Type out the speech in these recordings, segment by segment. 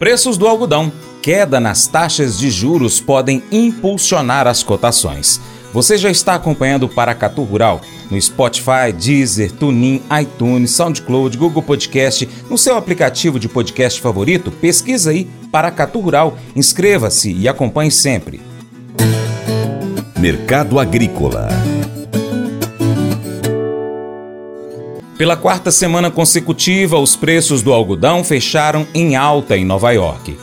Preços do algodão. Queda nas taxas de juros podem impulsionar as cotações. Você já está acompanhando o Paracatu Rural no Spotify, Deezer, TuneIn, iTunes, SoundCloud, Google Podcast, no seu aplicativo de podcast favorito? Pesquisa aí Paracatu Rural, inscreva-se e acompanhe sempre. Mercado Agrícola Pela quarta semana consecutiva, os preços do algodão fecharam em alta em Nova York.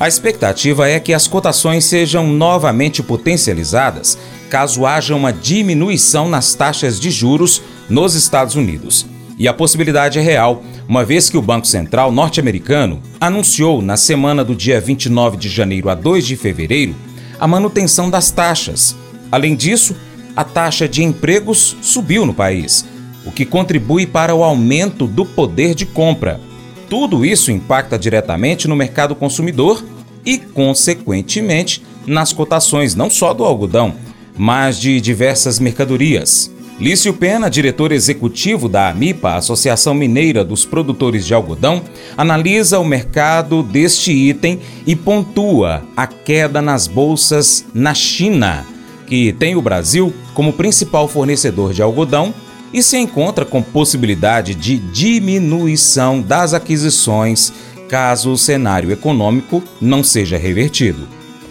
A expectativa é que as cotações sejam novamente potencializadas caso haja uma diminuição nas taxas de juros nos Estados Unidos. E a possibilidade é real, uma vez que o Banco Central norte-americano anunciou na semana do dia 29 de janeiro a 2 de fevereiro a manutenção das taxas. Além disso, a taxa de empregos subiu no país o que contribui para o aumento do poder de compra. Tudo isso impacta diretamente no mercado consumidor e, consequentemente, nas cotações não só do algodão, mas de diversas mercadorias. Lício Pena, diretor executivo da AMIPA, Associação Mineira dos Produtores de Algodão, analisa o mercado deste item e pontua a queda nas bolsas na China, que tem o Brasil como principal fornecedor de algodão e se encontra com possibilidade de diminuição das aquisições caso o cenário econômico não seja revertido.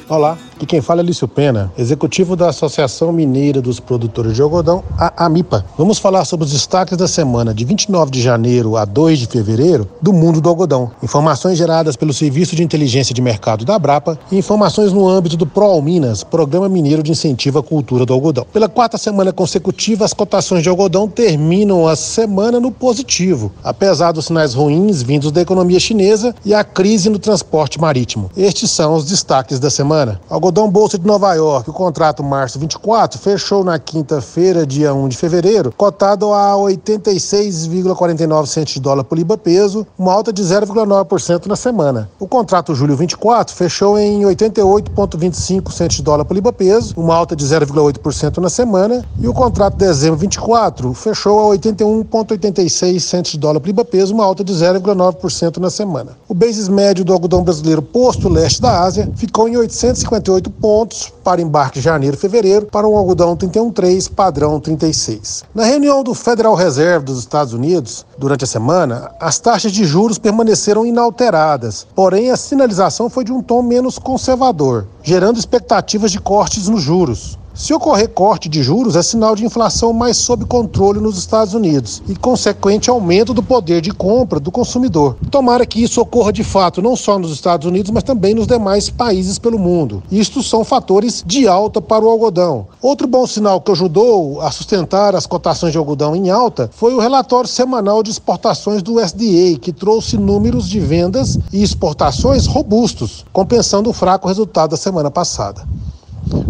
Olá, Aqui quem fala é Lício Pena, executivo da Associação Mineira dos Produtores de Algodão, a AMIPA. Vamos falar sobre os destaques da semana de 29 de janeiro a 2 de fevereiro do mundo do algodão. Informações geradas pelo Serviço de Inteligência de Mercado da Brapa e informações no âmbito do ProAlminas, Programa Mineiro de Incentivo à Cultura do Algodão. Pela quarta semana consecutiva, as cotações de algodão terminam a semana no positivo, apesar dos sinais ruins vindos da economia chinesa e a crise no transporte marítimo. Estes são os destaques da semana. Algodão Algodão Bolsa de Nova York, o contrato março 24, fechou na quinta-feira, dia 1 de fevereiro, cotado a 86,49 centos de dólar por libra peso, uma alta de 0,9% na semana. O contrato julho 24 fechou em 88,25 centos de dólar por libra peso, uma alta de 0,8% na semana, e o contrato dezembro 24 fechou a 81,86 centos de dólar por libra peso, uma alta de 0,9% na semana. O basis médio do algodão brasileiro posto leste da Ásia ficou em 858 38 pontos para embarque janeiro e fevereiro para um algodão 31,3 padrão 36. Na reunião do Federal Reserve dos Estados Unidos, durante a semana, as taxas de juros permaneceram inalteradas, porém a sinalização foi de um tom menos conservador, gerando expectativas de cortes nos juros. Se ocorrer corte de juros, é sinal de inflação mais sob controle nos Estados Unidos e consequente aumento do poder de compra do consumidor. Tomara que isso ocorra de fato não só nos Estados Unidos, mas também nos demais países pelo mundo. Isto são fatores de alta para o algodão. Outro bom sinal que ajudou a sustentar as cotações de algodão em alta foi o relatório semanal de exportações do SDA, que trouxe números de vendas e exportações robustos, compensando o fraco resultado da semana passada.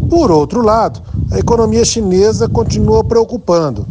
Por outro lado, a economia chinesa continua preocupando.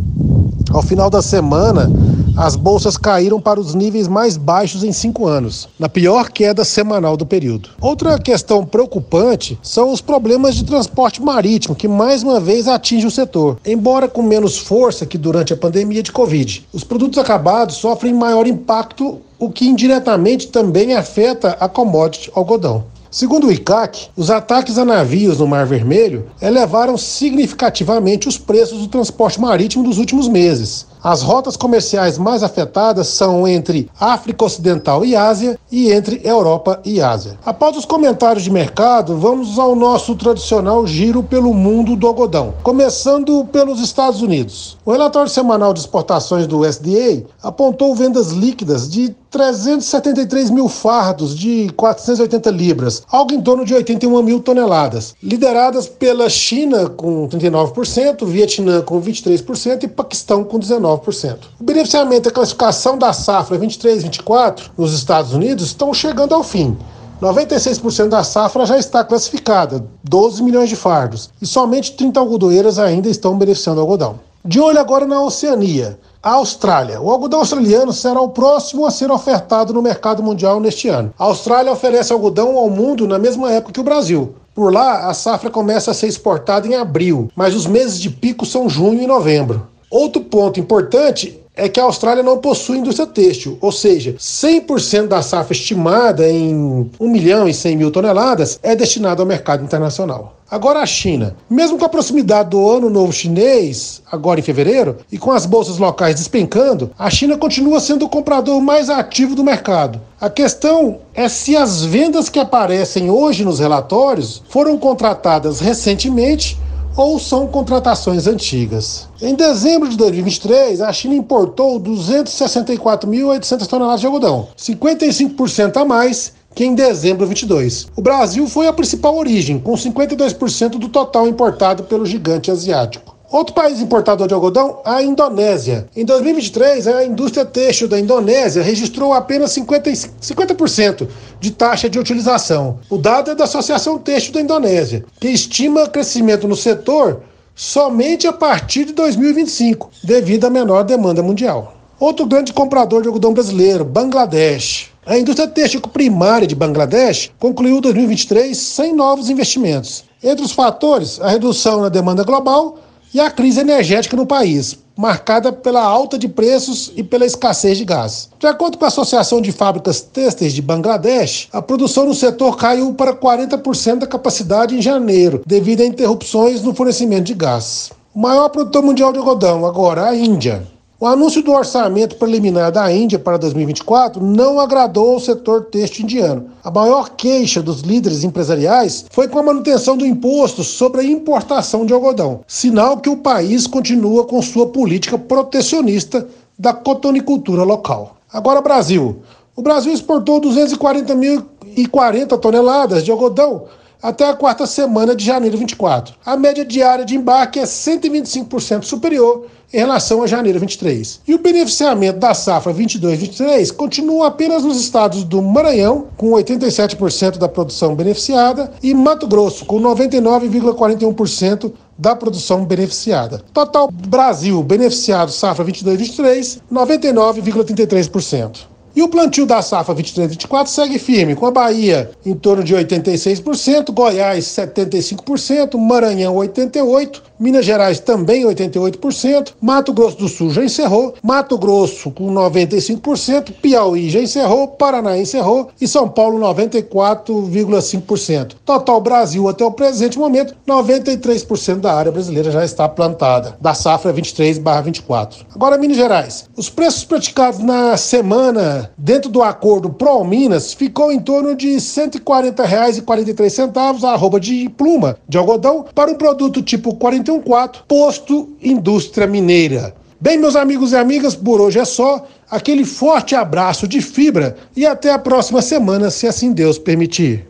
Ao final da semana, as bolsas caíram para os níveis mais baixos em cinco anos, na pior queda semanal do período. Outra questão preocupante são os problemas de transporte marítimo, que mais uma vez atinge o setor, embora com menos força que durante a pandemia de Covid. Os produtos acabados sofrem maior impacto, o que indiretamente também afeta a commodity algodão. Segundo o ICAC, os ataques a navios no Mar Vermelho elevaram significativamente os preços do transporte marítimo dos últimos meses. As rotas comerciais mais afetadas são entre África Ocidental e Ásia e entre Europa e Ásia. Após os comentários de mercado, vamos ao nosso tradicional giro pelo mundo do algodão, começando pelos Estados Unidos. O relatório semanal de exportações do USDA apontou vendas líquidas de 373 mil fardos de 480 libras, algo em torno de 81 mil toneladas, lideradas pela China com 39%, Vietnã com 23% e Paquistão com 19%. 19%. O beneficiamento e a classificação da safra 23 e 24 nos Estados Unidos estão chegando ao fim. 96% da safra já está classificada, 12 milhões de fardos, e somente 30 algodoeiras ainda estão beneficiando o algodão. De olho agora na Oceania. A Austrália. O algodão australiano será o próximo a ser ofertado no mercado mundial neste ano. A Austrália oferece algodão ao mundo na mesma época que o Brasil. Por lá, a safra começa a ser exportada em abril, mas os meses de pico são junho e novembro. Outro ponto importante é que a Austrália não possui indústria têxtil, ou seja, 100% da safra estimada em 1 milhão e 100 mil toneladas é destinado ao mercado internacional. Agora a China. Mesmo com a proximidade do Ano Novo Chinês, agora em fevereiro, e com as bolsas locais despencando, a China continua sendo o comprador mais ativo do mercado. A questão é se as vendas que aparecem hoje nos relatórios foram contratadas recentemente ou são contratações antigas. Em dezembro de 2023, a China importou 264.800 toneladas de algodão, 55% a mais que em dezembro de 22. O Brasil foi a principal origem, com 52% do total importado pelo gigante asiático. Outro país importador de algodão, a Indonésia. Em 2023, a indústria têxtil da Indonésia registrou apenas 50%, 50 de taxa de utilização. O dado é da Associação Têxtil da Indonésia, que estima crescimento no setor somente a partir de 2025, devido à menor demanda mundial. Outro grande comprador de algodão brasileiro, Bangladesh. A indústria têxtil primária de Bangladesh concluiu 2023 sem novos investimentos. Entre os fatores, a redução na demanda global e a crise energética no país, marcada pela alta de preços e pela escassez de gás. De acordo com a Associação de Fábricas Têxteis de Bangladesh, a produção no setor caiu para 40% da capacidade em janeiro, devido a interrupções no fornecimento de gás. O maior produtor mundial de algodão, agora a Índia. O anúncio do orçamento preliminar da Índia para 2024 não agradou ao setor têxtil indiano. A maior queixa dos líderes empresariais foi com a manutenção do imposto sobre a importação de algodão, sinal que o país continua com sua política protecionista da cotonicultura local. Agora, Brasil. O Brasil exportou 240.040 toneladas de algodão até a quarta semana de janeiro 24. A média diária de embarque é 125% superior em relação a janeiro 23. E o beneficiamento da safra 22-23 continua apenas nos estados do Maranhão, com 87% da produção beneficiada, e Mato Grosso, com 99,41% da produção beneficiada. Total Brasil beneficiado safra 22-23, 99,33%. E o plantio da safra 23-24 segue firme, com a Bahia em torno de 86%, Goiás 75%, Maranhão 88%, Minas Gerais também 88%, Mato Grosso do Sul já encerrou, Mato Grosso com 95%, Piauí já encerrou, Paraná encerrou e São Paulo 94,5%. Total Brasil até o presente momento, 93% da área brasileira já está plantada, da safra 23/24. Agora Minas Gerais. Os preços praticados na semana dentro do acordo Pro Minas ficou em torno de R$ 140,43 a arroba de pluma de algodão para um produto tipo 41 4, Posto Indústria Mineira. Bem, meus amigos e amigas, por hoje é só. Aquele forte abraço de fibra e até a próxima semana, se assim Deus permitir.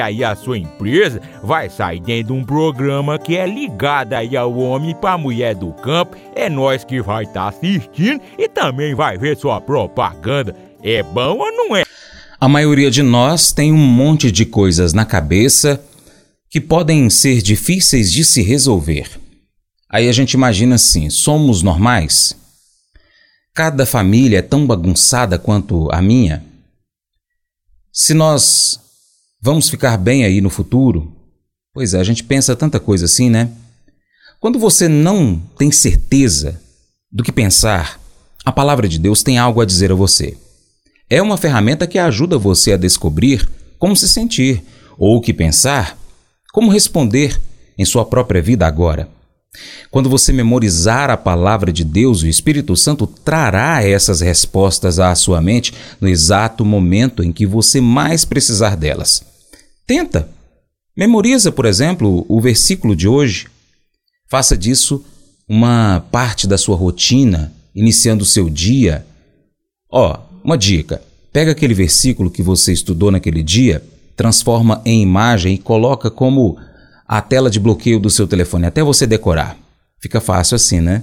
aí a sua empresa vai sair dentro de um programa que é ligado aí ao homem para mulher do campo. É nós que vai estar tá assistindo e também vai ver sua propaganda. É bom ou não é? A maioria de nós tem um monte de coisas na cabeça que podem ser difíceis de se resolver. Aí a gente imagina assim: somos normais? Cada família é tão bagunçada quanto a minha? Se nós vamos ficar bem aí no futuro, Pois é, a gente pensa tanta coisa assim, né? Quando você não tem certeza do que pensar, a palavra de Deus tem algo a dizer a você. É uma ferramenta que ajuda você a descobrir como se sentir, ou o que pensar, como responder em sua própria vida agora. Quando você memorizar a palavra de Deus, o Espírito Santo trará essas respostas à sua mente no exato momento em que você mais precisar delas. Tenta! Memoriza, por exemplo, o versículo de hoje. Faça disso uma parte da sua rotina, iniciando o seu dia. Ó, oh, uma dica: pega aquele versículo que você estudou naquele dia, transforma em imagem e coloca como a tela de bloqueio do seu telefone até você decorar. Fica fácil assim, né?